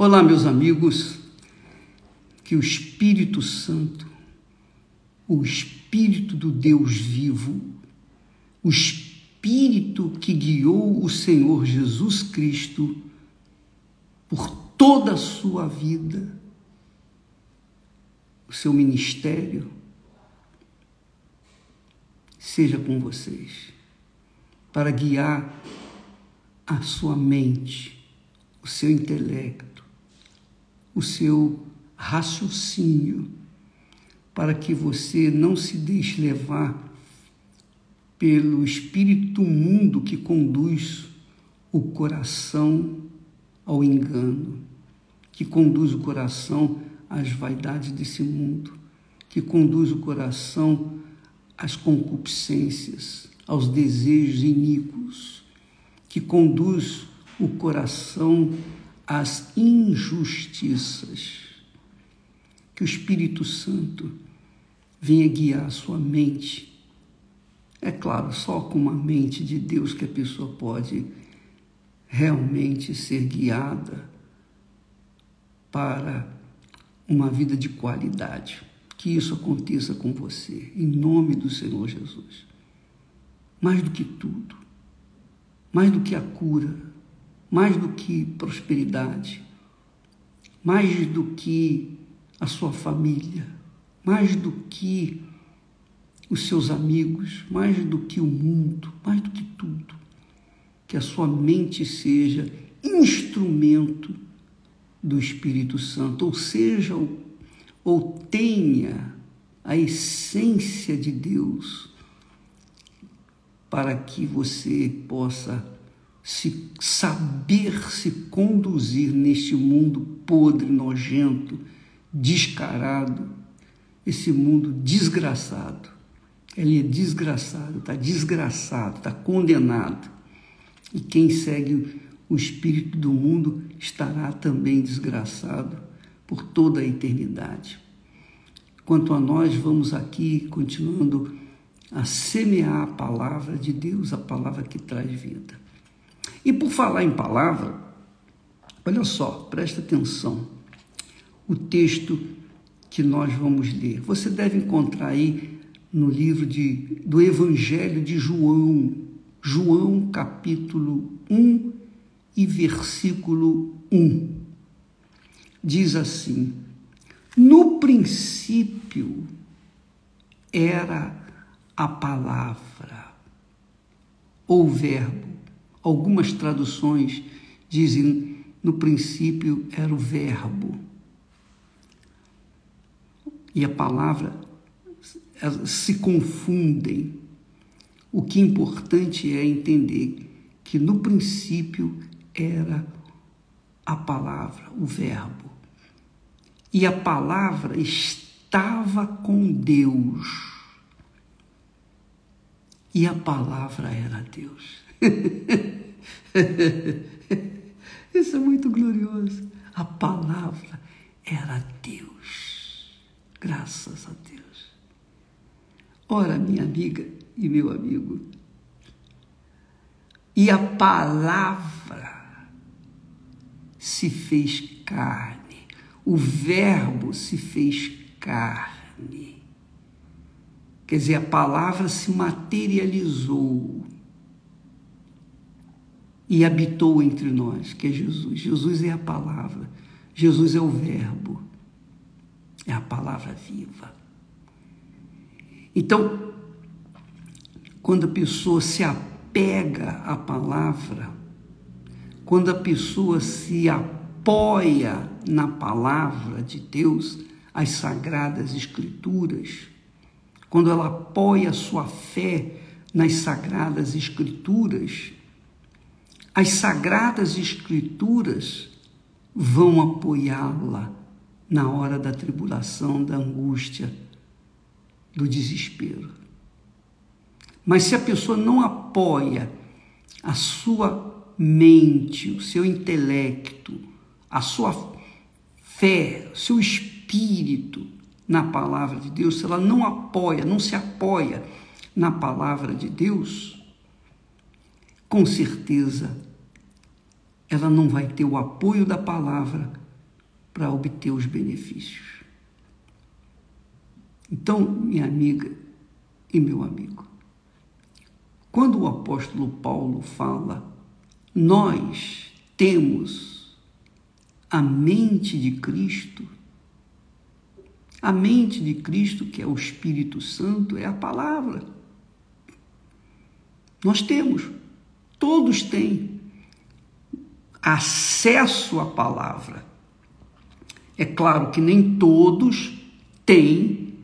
Olá, meus amigos, que o Espírito Santo, o Espírito do Deus vivo, o Espírito que guiou o Senhor Jesus Cristo por toda a sua vida, o seu ministério, seja com vocês, para guiar a sua mente, o seu intelecto, o seu raciocínio, para que você não se deixe levar pelo espírito mundo que conduz o coração ao engano, que conduz o coração às vaidades desse mundo, que conduz o coração às concupiscências, aos desejos iníquos, que conduz o coração às injustiças. Que o Espírito Santo venha guiar a sua mente. É claro, só com uma mente de Deus que a pessoa pode realmente ser guiada para uma vida de qualidade. Que isso aconteça com você, em nome do Senhor Jesus. Mais do que tudo, mais do que a cura, mais do que prosperidade, mais do que a sua família, mais do que os seus amigos, mais do que o mundo, mais do que tudo. Que a sua mente seja instrumento do Espírito Santo, ou seja, ou tenha a essência de Deus para que você possa se saber se conduzir neste mundo podre, nojento, descarado, esse mundo desgraçado. Ele é desgraçado, está desgraçado, está condenado. E quem segue o espírito do mundo estará também desgraçado por toda a eternidade. Quanto a nós, vamos aqui continuando a semear a palavra de Deus, a palavra que traz vida. E por falar em palavra, olha só, presta atenção. O texto que nós vamos ler. Você deve encontrar aí no livro de, do Evangelho de João, João capítulo 1 e versículo 1. Diz assim: No princípio era a palavra, ou verbo. Algumas traduções dizem no princípio era o verbo. E a palavra se confundem. O que é importante é entender que no princípio era a palavra, o Verbo. E a palavra estava com Deus. E a palavra era Deus. Isso é muito glorioso. A palavra era Deus. Graças a Deus. Ora, minha amiga e meu amigo, e a palavra se fez carne, o Verbo se fez carne. Quer dizer, a palavra se materializou e habitou entre nós, que é Jesus. Jesus é a palavra, Jesus é o Verbo, é a palavra viva. Então, quando a pessoa se apega à palavra, quando a pessoa se apoia na palavra de Deus, as sagradas escrituras, quando ela apoia sua fé nas sagradas escrituras, as sagradas escrituras vão apoiá-la na hora da tribulação, da angústia, do desespero. Mas se a pessoa não apoia a sua mente, o seu intelecto, a sua fé, o seu espírito na palavra de Deus, se ela não apoia, não se apoia na palavra de Deus, com certeza ela não vai ter o apoio da palavra para obter os benefícios. Então, minha amiga e meu amigo, quando o apóstolo Paulo fala, nós temos a mente de Cristo, a mente de Cristo, que é o Espírito Santo, é a palavra. Nós temos, todos têm acesso à palavra. É claro que nem todos têm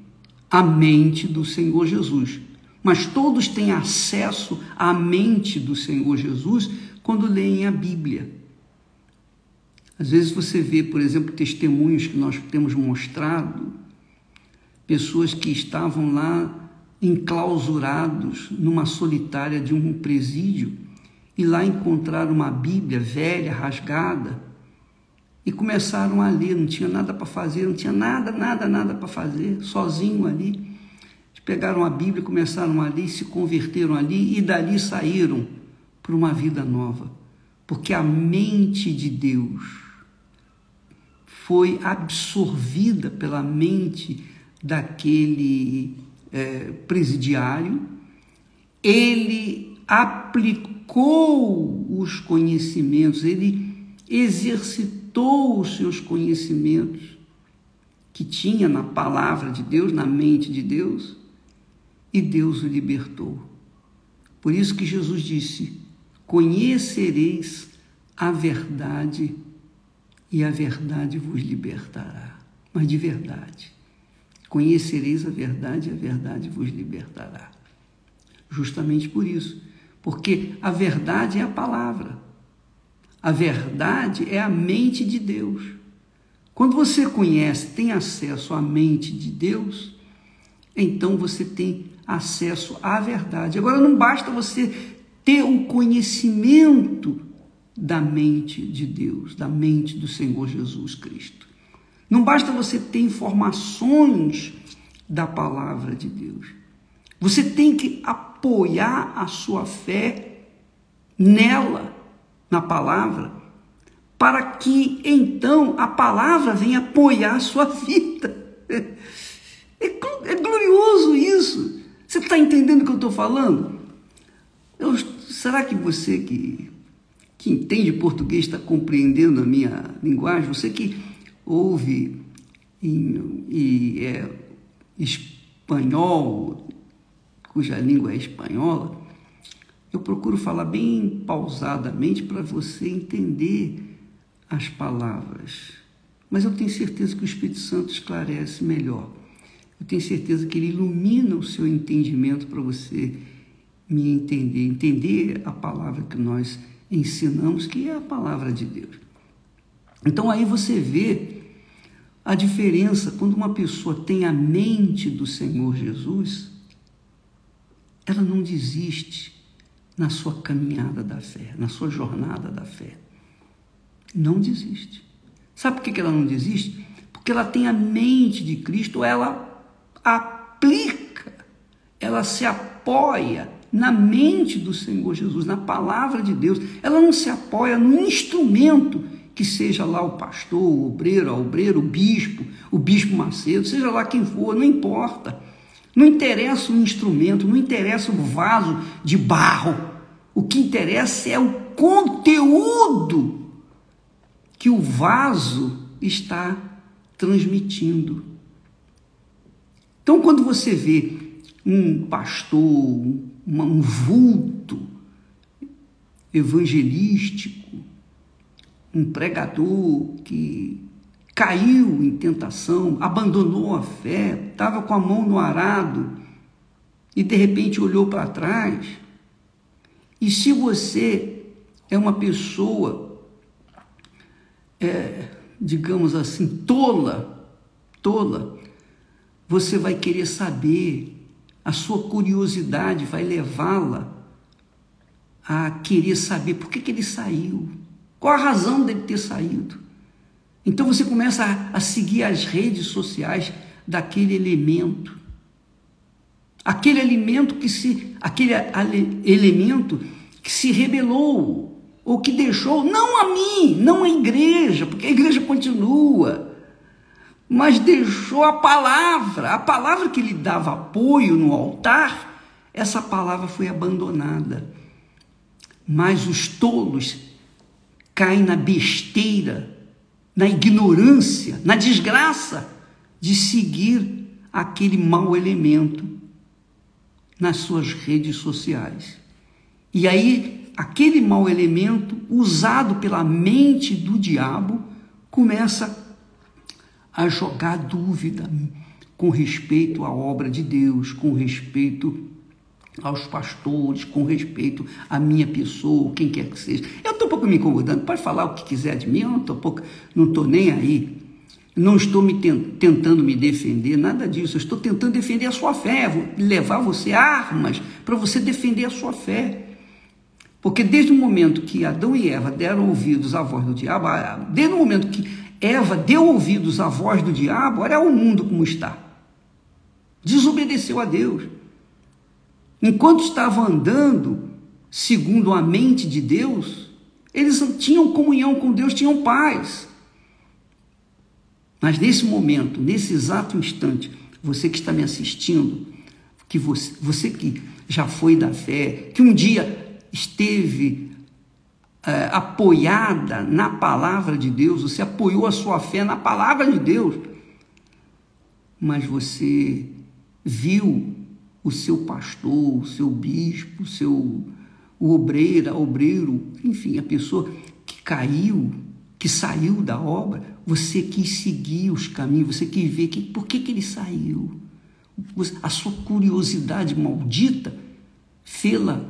a mente do Senhor Jesus, mas todos têm acesso à mente do Senhor Jesus quando leem a Bíblia. Às vezes você vê, por exemplo, testemunhos que nós temos mostrado, pessoas que estavam lá enclausurados numa solitária de um presídio e lá encontraram uma Bíblia velha, rasgada, e começaram a ler, não tinha nada para fazer, não tinha nada, nada, nada para fazer, sozinho ali. Pegaram a Bíblia, começaram a ler, se converteram ali e dali saíram para uma vida nova. Porque a mente de Deus foi absorvida pela mente daquele é, presidiário, ele aplicou os conhecimentos, ele exercitou os seus conhecimentos que tinha na palavra de Deus, na mente de Deus, e Deus o libertou. Por isso que Jesus disse: Conhecereis a verdade e a verdade vos libertará. Mas de verdade. Conhecereis a verdade e a verdade vos libertará. Justamente por isso. Porque a verdade é a palavra. A verdade é a mente de Deus. Quando você conhece, tem acesso à mente de Deus, então você tem acesso à verdade. Agora, não basta você ter o conhecimento da mente de Deus, da mente do Senhor Jesus Cristo. Não basta você ter informações da palavra de Deus. Você tem que apoiar a sua fé nela, na palavra, para que então a palavra venha apoiar a sua vida. É, é glorioso isso. Você está entendendo o que eu estou falando? Eu, será que você que, que entende português está compreendendo a minha linguagem? Você que ouve e é espanhol, cuja língua é espanhola, eu procuro falar bem pausadamente para você entender as palavras. Mas eu tenho certeza que o Espírito Santo esclarece melhor. Eu tenho certeza que ele ilumina o seu entendimento para você me entender, entender a palavra que nós ensinamos, que é a palavra de Deus. Então aí você vê a diferença quando uma pessoa tem a mente do Senhor Jesus, ela não desiste na sua caminhada da fé, na sua jornada da fé. Não desiste. Sabe por que ela não desiste? Porque ela tem a mente de Cristo, ela aplica, ela se apoia na mente do Senhor Jesus, na palavra de Deus. Ela não se apoia no instrumento que seja lá o pastor, o obreiro, a obreiro, o bispo, o bispo Macedo, seja lá quem for, não importa. Não interessa o instrumento, não interessa o vaso de barro. O que interessa é o conteúdo que o vaso está transmitindo. Então, quando você vê um pastor, um vulto evangelístico, um pregador que caiu em tentação, abandonou a fé, estava com a mão no arado e de repente olhou para trás. E se você é uma pessoa, é, digamos assim, tola, tola, você vai querer saber, a sua curiosidade vai levá-la a querer saber por que, que ele saiu, qual a razão dele ter saído. Então você começa a, a seguir as redes sociais daquele elemento. Aquele alimento que se aquele elemento que se rebelou ou que deixou, não a mim, não a igreja, porque a igreja continua, mas deixou a palavra, a palavra que lhe dava apoio no altar, essa palavra foi abandonada. Mas os tolos caem na besteira, na ignorância, na desgraça de seguir aquele mau elemento nas suas redes sociais. E aí, aquele mau elemento, usado pela mente do diabo, começa a jogar dúvida com respeito à obra de Deus, com respeito aos pastores, com respeito à minha pessoa, quem quer que seja. Eu estou um pouco me incomodando, pode falar o que quiser de mim, eu não estou pouco, não nem aí. Não estou me tentando me defender, nada disso. Eu estou tentando defender a sua fé, levar você armas para você defender a sua fé. Porque desde o momento que Adão e Eva deram ouvidos à voz do diabo, desde o momento que Eva deu ouvidos à voz do diabo, olha o mundo como está. Desobedeceu a Deus. Enquanto estavam andando segundo a mente de Deus, eles tinham comunhão com Deus, tinham paz. Mas nesse momento, nesse exato instante, você que está me assistindo, que você, você que já foi da fé, que um dia esteve é, apoiada na palavra de Deus, você apoiou a sua fé na palavra de Deus, mas você viu o seu pastor, o seu bispo, o seu o obreiro, a obreiro, enfim, a pessoa que caiu, que saiu da obra, você quis seguir os caminhos, você quis ver que, por que, que ele saiu. A sua curiosidade maldita fê-la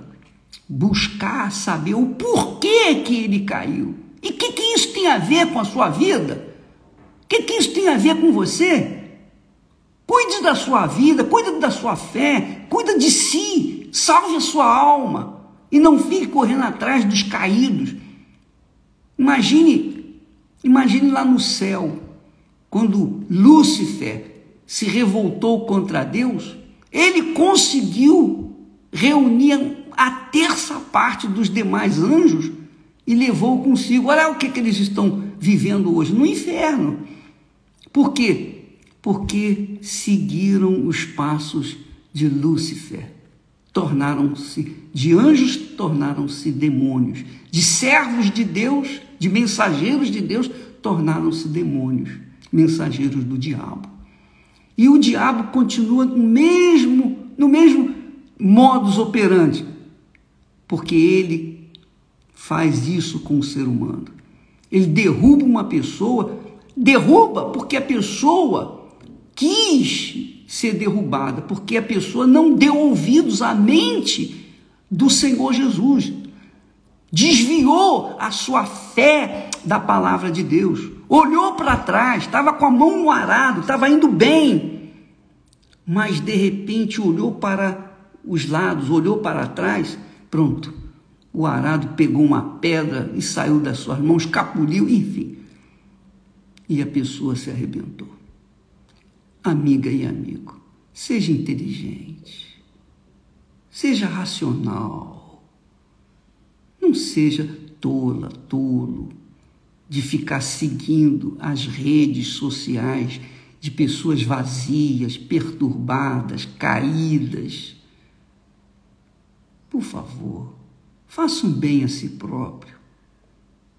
buscar saber o porquê que ele caiu. E o que, que isso tem a ver com a sua vida? O que, que isso tem a ver com você? Cuide da sua vida, cuide da sua fé, cuida de si, salve a sua alma e não fique correndo atrás dos caídos. Imagine Imagine lá no céu, quando Lúcifer se revoltou contra Deus, ele conseguiu reunir a terça parte dos demais anjos e levou consigo. Olha o que, que eles estão vivendo hoje no inferno. Por quê? Porque seguiram os passos de Lúcifer. Tornaram-se, de anjos, tornaram-se demônios. De servos de Deus, de mensageiros de Deus, tornaram-se demônios, mensageiros do diabo. E o diabo continua no mesmo, no mesmo modus operandi, porque ele faz isso com o ser humano. Ele derruba uma pessoa, derruba porque a pessoa quis ser derrubada, porque a pessoa não deu ouvidos à mente do Senhor Jesus. Desviou a sua fé da palavra de Deus, olhou para trás, estava com a mão no arado, estava indo bem, mas de repente olhou para os lados, olhou para trás, pronto, o arado pegou uma pedra e saiu das suas mãos, capuliu, enfim, e a pessoa se arrebentou. Amiga e amigo, seja inteligente, seja racional, não seja tola, tolo, de ficar seguindo as redes sociais de pessoas vazias, perturbadas, caídas. Por favor, faça um bem a si próprio.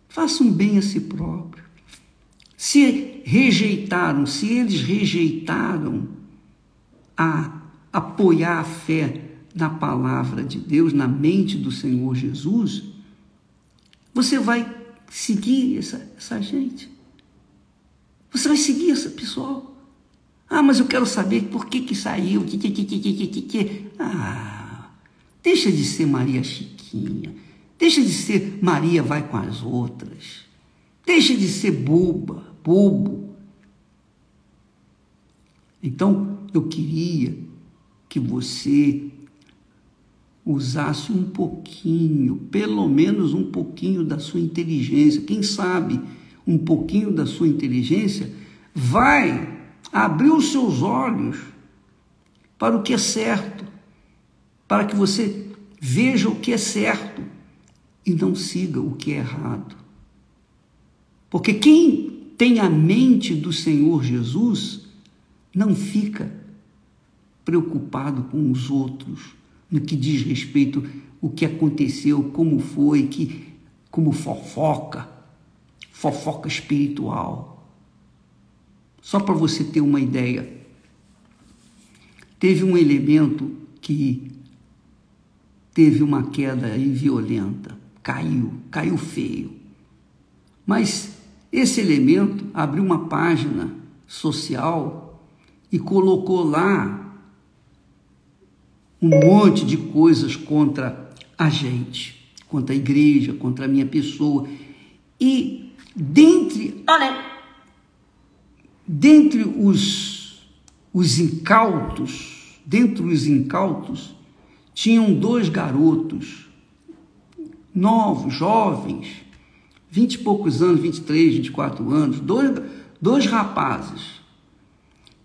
Faça um bem a si próprio. Se rejeitaram, se eles rejeitaram a apoiar a fé na palavra de Deus, na mente do Senhor Jesus, você vai seguir essa, essa gente. Você vai seguir essa pessoal. Ah, mas eu quero saber por que que saiu. Que, que, que, que, que, que. Ah, deixa de ser Maria Chiquinha. Deixa de ser Maria vai com as outras. Deixa de ser boba, bobo. Então, eu queria que você usasse um pouquinho, pelo menos um pouquinho da sua inteligência, quem sabe um pouquinho da sua inteligência, vai abrir os seus olhos para o que é certo, para que você veja o que é certo e não siga o que é errado. Porque quem tem a mente do Senhor Jesus não fica preocupado com os outros no que diz respeito o que aconteceu, como foi, que como fofoca, fofoca espiritual. Só para você ter uma ideia, teve um elemento que teve uma queda violenta, caiu, caiu feio. Mas esse elemento abriu uma página social e colocou lá um monte de coisas contra a gente, contra a igreja, contra a minha pessoa. E dentre, olha, dentre os, os incautos, dentre os incautos, tinham dois garotos, novos, jovens, vinte e poucos anos, 23, 24 anos, dois, dois rapazes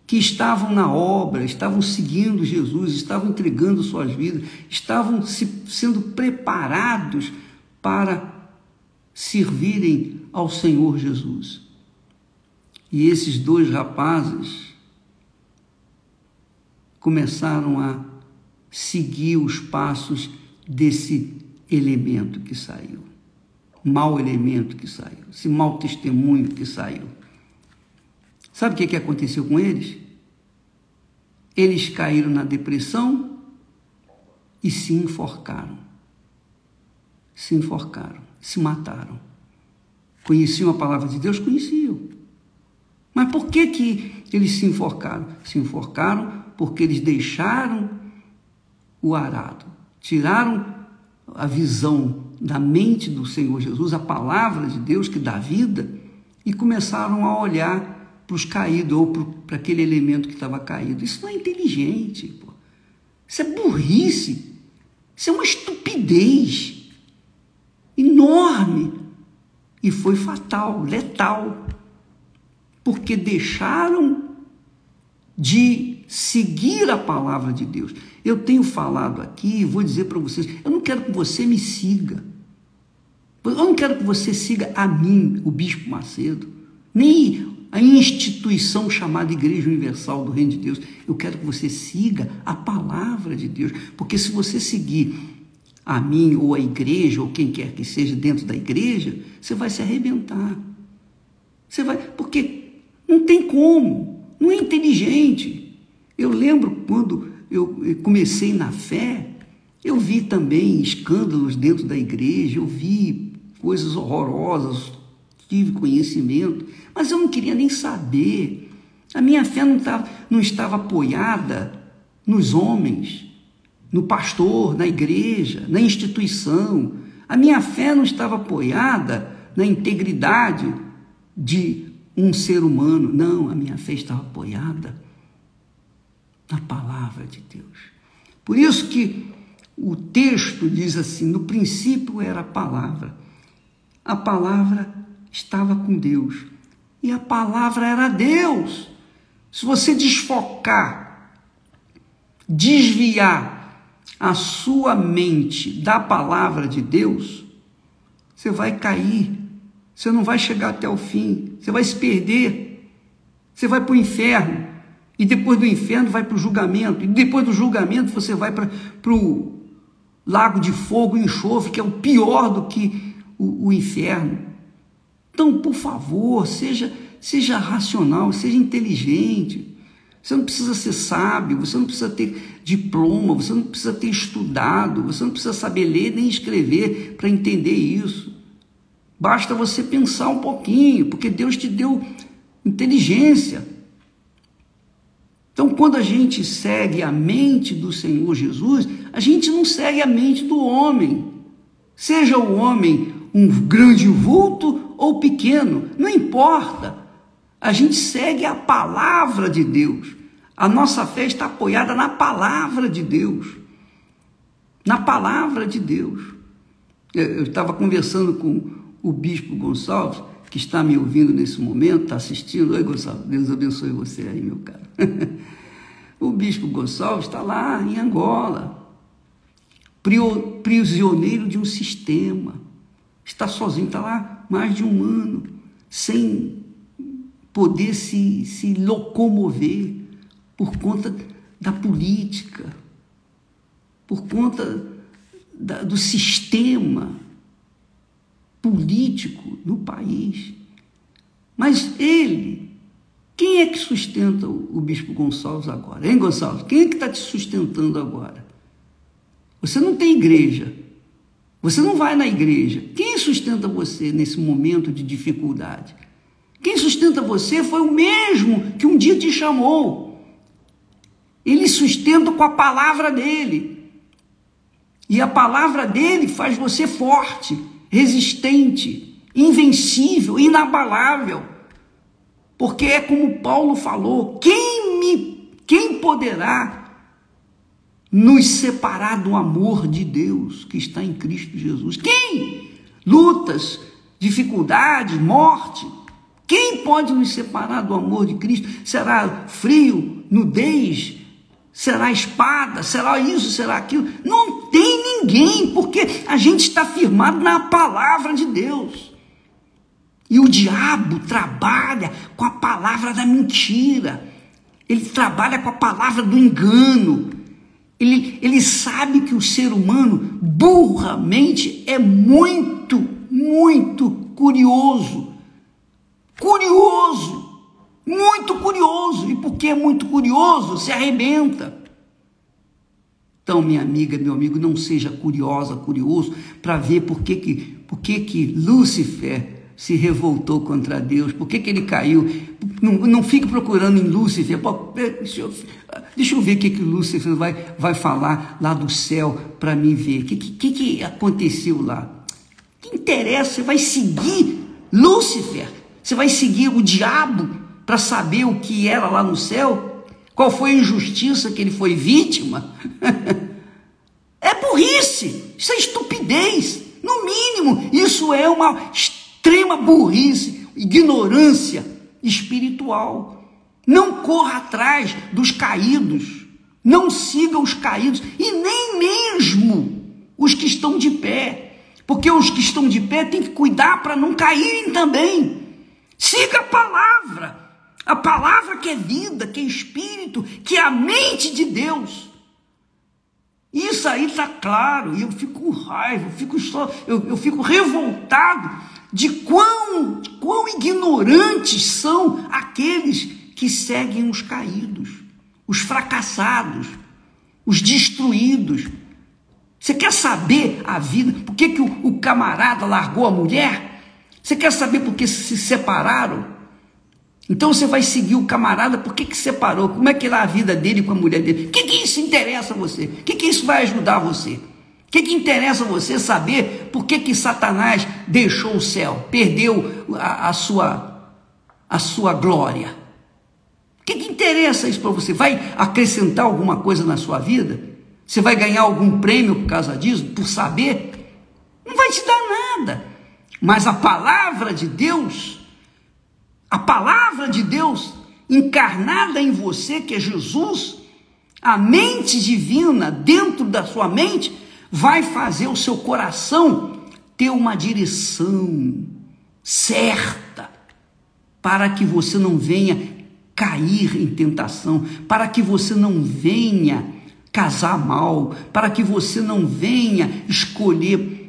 que estavam na obra, estavam seguindo Jesus, estavam entregando suas vidas, estavam se, sendo preparados para servirem ao Senhor Jesus. E esses dois rapazes começaram a seguir os passos desse elemento que saiu, mau elemento que saiu, esse mau testemunho que saiu. Sabe o que, que aconteceu com eles? Eles caíram na depressão e se enforcaram. Se enforcaram, se mataram. Conheciam a palavra de Deus? Conheciam. Mas por que, que eles se enforcaram? Se enforcaram porque eles deixaram o arado, tiraram a visão da mente do Senhor Jesus, a palavra de Deus que dá vida, e começaram a olhar para os caídos ou para aquele elemento que estava caído. Isso não é inteligente, pô. isso é burrice, isso é uma estupidez enorme e foi fatal, letal, porque deixaram de seguir a palavra de Deus. Eu tenho falado aqui, vou dizer para vocês, eu não quero que você me siga. Eu não quero que você siga a mim, o Bispo Macedo, nem a instituição chamada Igreja Universal do Reino de Deus. Eu quero que você siga a palavra de Deus, porque se você seguir a mim ou a igreja ou quem quer que seja dentro da igreja, você vai se arrebentar. Você vai, porque não tem como, não é inteligente. Eu lembro quando eu comecei na fé, eu vi também escândalos dentro da igreja, eu vi coisas horrorosas, tive conhecimento, mas eu não queria nem saber. A minha fé não estava, não estava apoiada nos homens, no pastor, na igreja, na instituição. A minha fé não estava apoiada na integridade de um ser humano. Não, a minha fé estava apoiada na palavra de Deus. Por isso que o texto diz assim: no princípio era a palavra. A palavra estava com Deus. E a palavra era Deus. Se você desfocar, desviar a sua mente da palavra de Deus, você vai cair, você não vai chegar até o fim, você vai se perder, você vai para o inferno, e depois do inferno vai para o julgamento, e depois do julgamento você vai para o lago de fogo e enxofre, que é o pior do que o, o inferno. Então, por favor, seja, seja racional, seja inteligente. Você não precisa ser sábio, você não precisa ter diploma, você não precisa ter estudado, você não precisa saber ler nem escrever para entender isso. Basta você pensar um pouquinho, porque Deus te deu inteligência. Então, quando a gente segue a mente do Senhor Jesus, a gente não segue a mente do homem. Seja o homem um grande vulto ou pequeno, não importa. A gente segue a palavra de Deus. A nossa fé está apoiada na palavra de Deus. Na palavra de Deus. Eu estava conversando com o bispo Gonçalves, que está me ouvindo nesse momento, está assistindo. Oi, Gonçalves, Deus abençoe você aí, meu caro. o bispo Gonçalves está lá em Angola, prisioneiro de um sistema está sozinho, está lá mais de um ano, sem poder se, se locomover por conta da política, por conta da, do sistema político no país. Mas ele, quem é que sustenta o, o Bispo Gonçalves agora? Hein, Gonçalves? Quem é que está te sustentando agora? Você não tem igreja. Você não vai na igreja. Quem sustenta você nesse momento de dificuldade? Quem sustenta você foi o mesmo que um dia te chamou. Ele sustenta com a palavra dele. E a palavra dele faz você forte, resistente, invencível, inabalável. Porque é como Paulo falou: quem me quem poderá nos separar do amor de Deus que está em Cristo Jesus? Quem? Lutas, dificuldades, morte. Quem pode nos separar do amor de Cristo? Será frio, nudez? Será espada? Será isso? Será aquilo? Não tem ninguém, porque a gente está firmado na palavra de Deus. E o diabo trabalha com a palavra da mentira. Ele trabalha com a palavra do engano. Ele, ele sabe que o ser humano, burramente, é muito, muito curioso. Curioso. Muito curioso. E porque é muito curioso, se arrebenta. Então, minha amiga, meu amigo, não seja curiosa, curioso, para ver por que, que, por que, que Lúcifer se revoltou contra Deus, por que, que ele caiu. Não, não fique procurando em Lúcifer. Pô, deixa, eu, deixa eu ver o que, que Lúcifer vai, vai falar lá do céu para mim ver. O que, que, que aconteceu lá? Que interessa? Você vai seguir Lúcifer? Você vai seguir o diabo para saber o que era lá no céu? Qual foi a injustiça que ele foi vítima? é burrice, isso é estupidez. No mínimo, isso é uma extrema burrice, ignorância espiritual. Não corra atrás dos caídos, não siga os caídos e nem mesmo os que estão de pé, porque os que estão de pé têm que cuidar para não caírem também. Siga a palavra, a palavra que é vida, que é espírito, que é a mente de Deus. Isso aí está claro, e eu fico com raiva, eu fico, só, eu, eu fico revoltado de quão, quão ignorantes são aqueles que seguem os caídos, os fracassados, os destruídos. Você quer saber a vida? Por que, que o, o camarada largou a mulher? Você quer saber por que se separaram? Então você vai seguir o camarada, por que, que separou? Como é que é a vida dele com a mulher dele? O que, que isso interessa a você? O que, que isso vai ajudar você? O que, que interessa você saber por que, que Satanás deixou o céu, perdeu a, a sua, a sua glória? O que, que interessa isso para você? Vai acrescentar alguma coisa na sua vida? Você vai ganhar algum prêmio por causa disso, por saber? Não vai te dar nada. Mas a palavra de Deus, a palavra de Deus encarnada em você, que é Jesus, a mente divina dentro da sua mente, vai fazer o seu coração ter uma direção certa para que você não venha cair em tentação, para que você não venha casar mal, para que você não venha escolher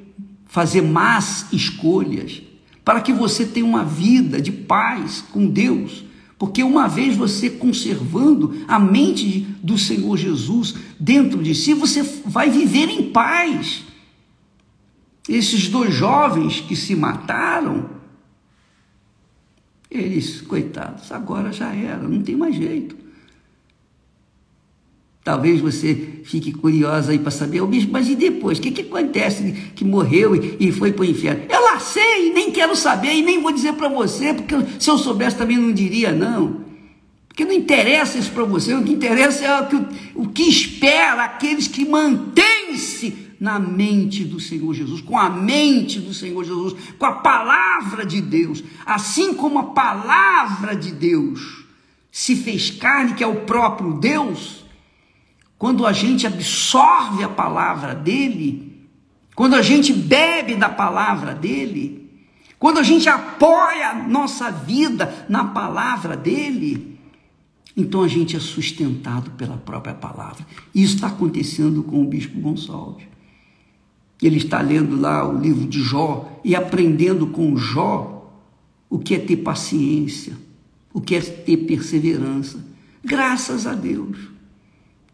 fazer más escolhas, para que você tenha uma vida de paz com Deus porque uma vez você conservando a mente do Senhor Jesus dentro de si, você vai viver em paz. Esses dois jovens que se mataram, eles, coitados, agora já era, não tem mais jeito. Talvez você fique curiosa aí para saber, mas e depois? O que, que acontece que morreu e, foi para o inferno? Eu sei, nem quero saber e nem vou dizer para você, porque se eu soubesse também não diria não. Porque não interessa isso para você, o que interessa é o que, o que espera aqueles que mantêm-se na mente do Senhor Jesus, com a mente do Senhor Jesus, com a palavra de Deus, assim como a palavra de Deus se fez carne, que é o próprio Deus quando a gente absorve a palavra dele, quando a gente bebe da palavra dele, quando a gente apoia a nossa vida na palavra dele, então a gente é sustentado pela própria palavra. Isso está acontecendo com o bispo Gonçalves. Ele está lendo lá o livro de Jó e aprendendo com Jó o que é ter paciência, o que é ter perseverança. Graças a Deus.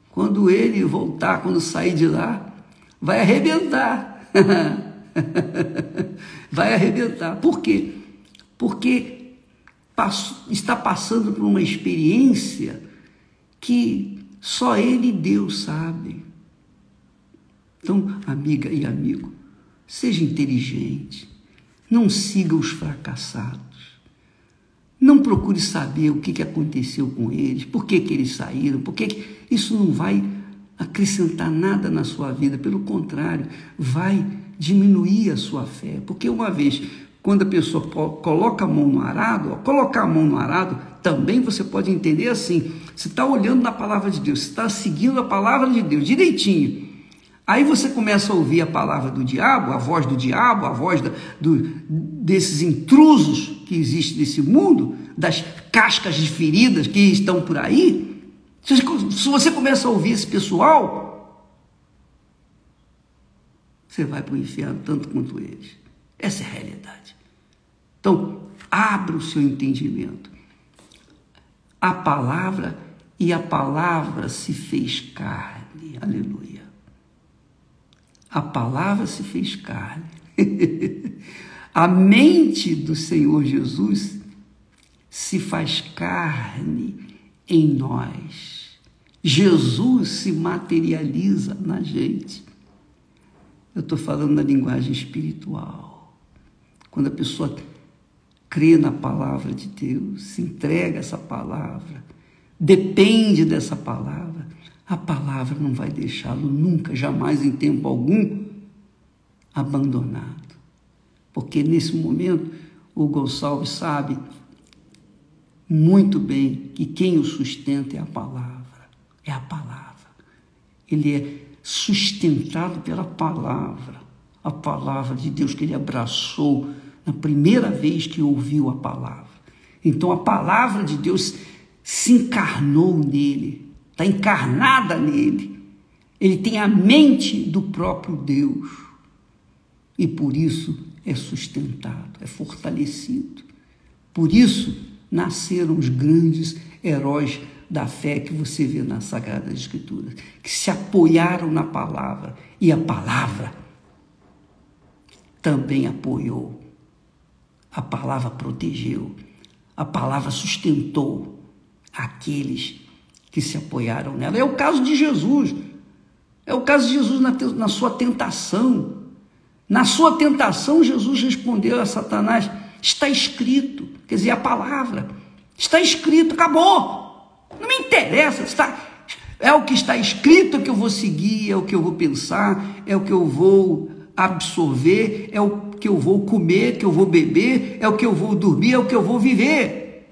Quando ele voltar, quando sair de lá, vai arrebentar. vai arrebentar. Por quê? Porque está passando por uma experiência que só ele e Deus sabem. Então, amiga e amigo, seja inteligente, não siga os fracassados. Não procure saber o que, aconteceu com eles, por que, eles saíram, porque que... isso não vai acrescentar nada na sua vida, pelo contrário, vai diminuir a sua fé. Porque uma vez, quando a pessoa coloca a mão no arado, colocar a mão no arado, também você pode entender assim: você está olhando na palavra de Deus, está seguindo a palavra de Deus direitinho. Aí você começa a ouvir a palavra do diabo, a voz do diabo, a voz da, do, desses intrusos que existem nesse mundo, das cascas de feridas que estão por aí. Se você começa a ouvir esse pessoal, você vai para o inferno tanto quanto eles. Essa é a realidade. Então, abra o seu entendimento. A palavra e a palavra se fez carne. Aleluia. A palavra se fez carne. a mente do Senhor Jesus se faz carne em nós. Jesus se materializa na gente. Eu estou falando na linguagem espiritual. Quando a pessoa crê na palavra de Deus, se entrega a essa palavra, depende dessa palavra, a palavra não vai deixá-lo nunca, jamais, em tempo algum, abandonado. Porque nesse momento o Gonçalves sabe muito bem que quem o sustenta é a palavra. É a palavra. Ele é sustentado pela palavra. A palavra de Deus que ele abraçou na primeira vez que ouviu a palavra. Então a palavra de Deus se encarnou nele está encarnada nele. Ele tem a mente do próprio Deus e por isso é sustentado, é fortalecido. Por isso nasceram os grandes heróis da fé que você vê nas Sagradas Escrituras, que se apoiaram na palavra e a palavra também apoiou. A palavra protegeu, a palavra sustentou aqueles que se apoiaram nela. É o caso de Jesus. É o caso de Jesus na, na sua tentação. Na sua tentação, Jesus respondeu a Satanás: está escrito, quer dizer, a palavra, está escrito, acabou. Não me interessa, está, é o que está escrito que eu vou seguir, é o que eu vou pensar, é o que eu vou absorver, é o que eu vou comer, que eu vou beber, é o que eu vou dormir, é o que eu vou viver.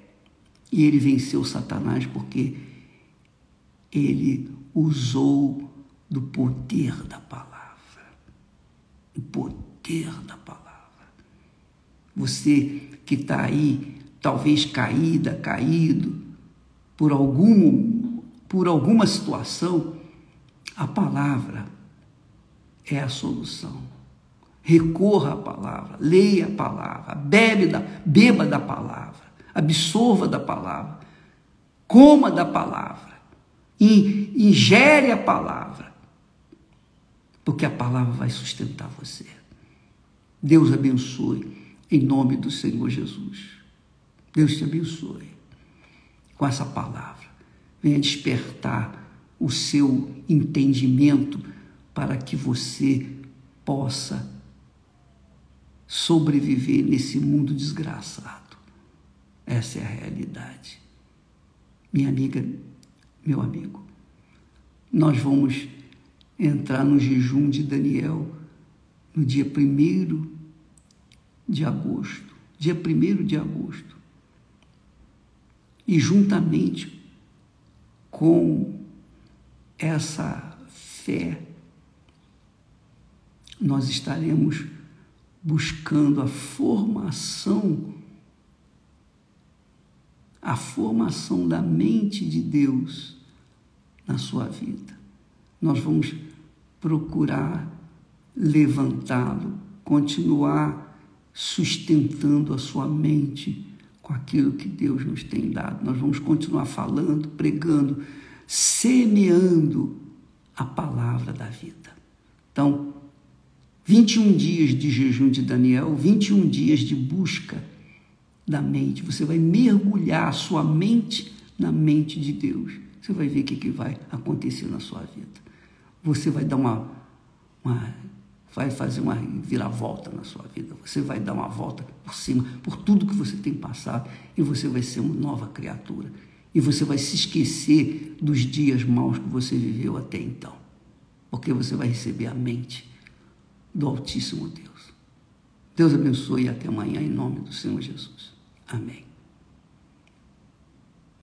E ele venceu Satanás porque ele usou do poder da palavra. O poder da palavra. Você que está aí, talvez caída, caído, por, algum, por alguma situação, a palavra é a solução. Recorra à palavra, leia a palavra, bebe da, beba da palavra, absorva da palavra, coma da palavra ingere a palavra, porque a palavra vai sustentar você. Deus abençoe em nome do Senhor Jesus. Deus te abençoe com essa palavra. Venha despertar o seu entendimento para que você possa sobreviver nesse mundo desgraçado. Essa é a realidade. Minha amiga meu amigo. Nós vamos entrar no jejum de Daniel no dia 1 de agosto. Dia 1 de agosto. E juntamente com essa fé, nós estaremos buscando a formação a formação da mente de Deus na sua vida. Nós vamos procurar levantá-lo, continuar sustentando a sua mente com aquilo que Deus nos tem dado. Nós vamos continuar falando, pregando, semeando a palavra da vida. Então, 21 dias de jejum de Daniel, 21 dias de busca da mente. Você vai mergulhar sua mente na mente de Deus. Você vai ver o que, que vai acontecer na sua vida. Você vai dar uma, uma vai fazer uma viravolta na sua vida. Você vai dar uma volta por cima, por tudo que você tem passado, e você vai ser uma nova criatura. E você vai se esquecer dos dias maus que você viveu até então. Porque você vai receber a mente do Altíssimo Deus. Deus abençoe e até amanhã, em nome do Senhor Jesus. Amém.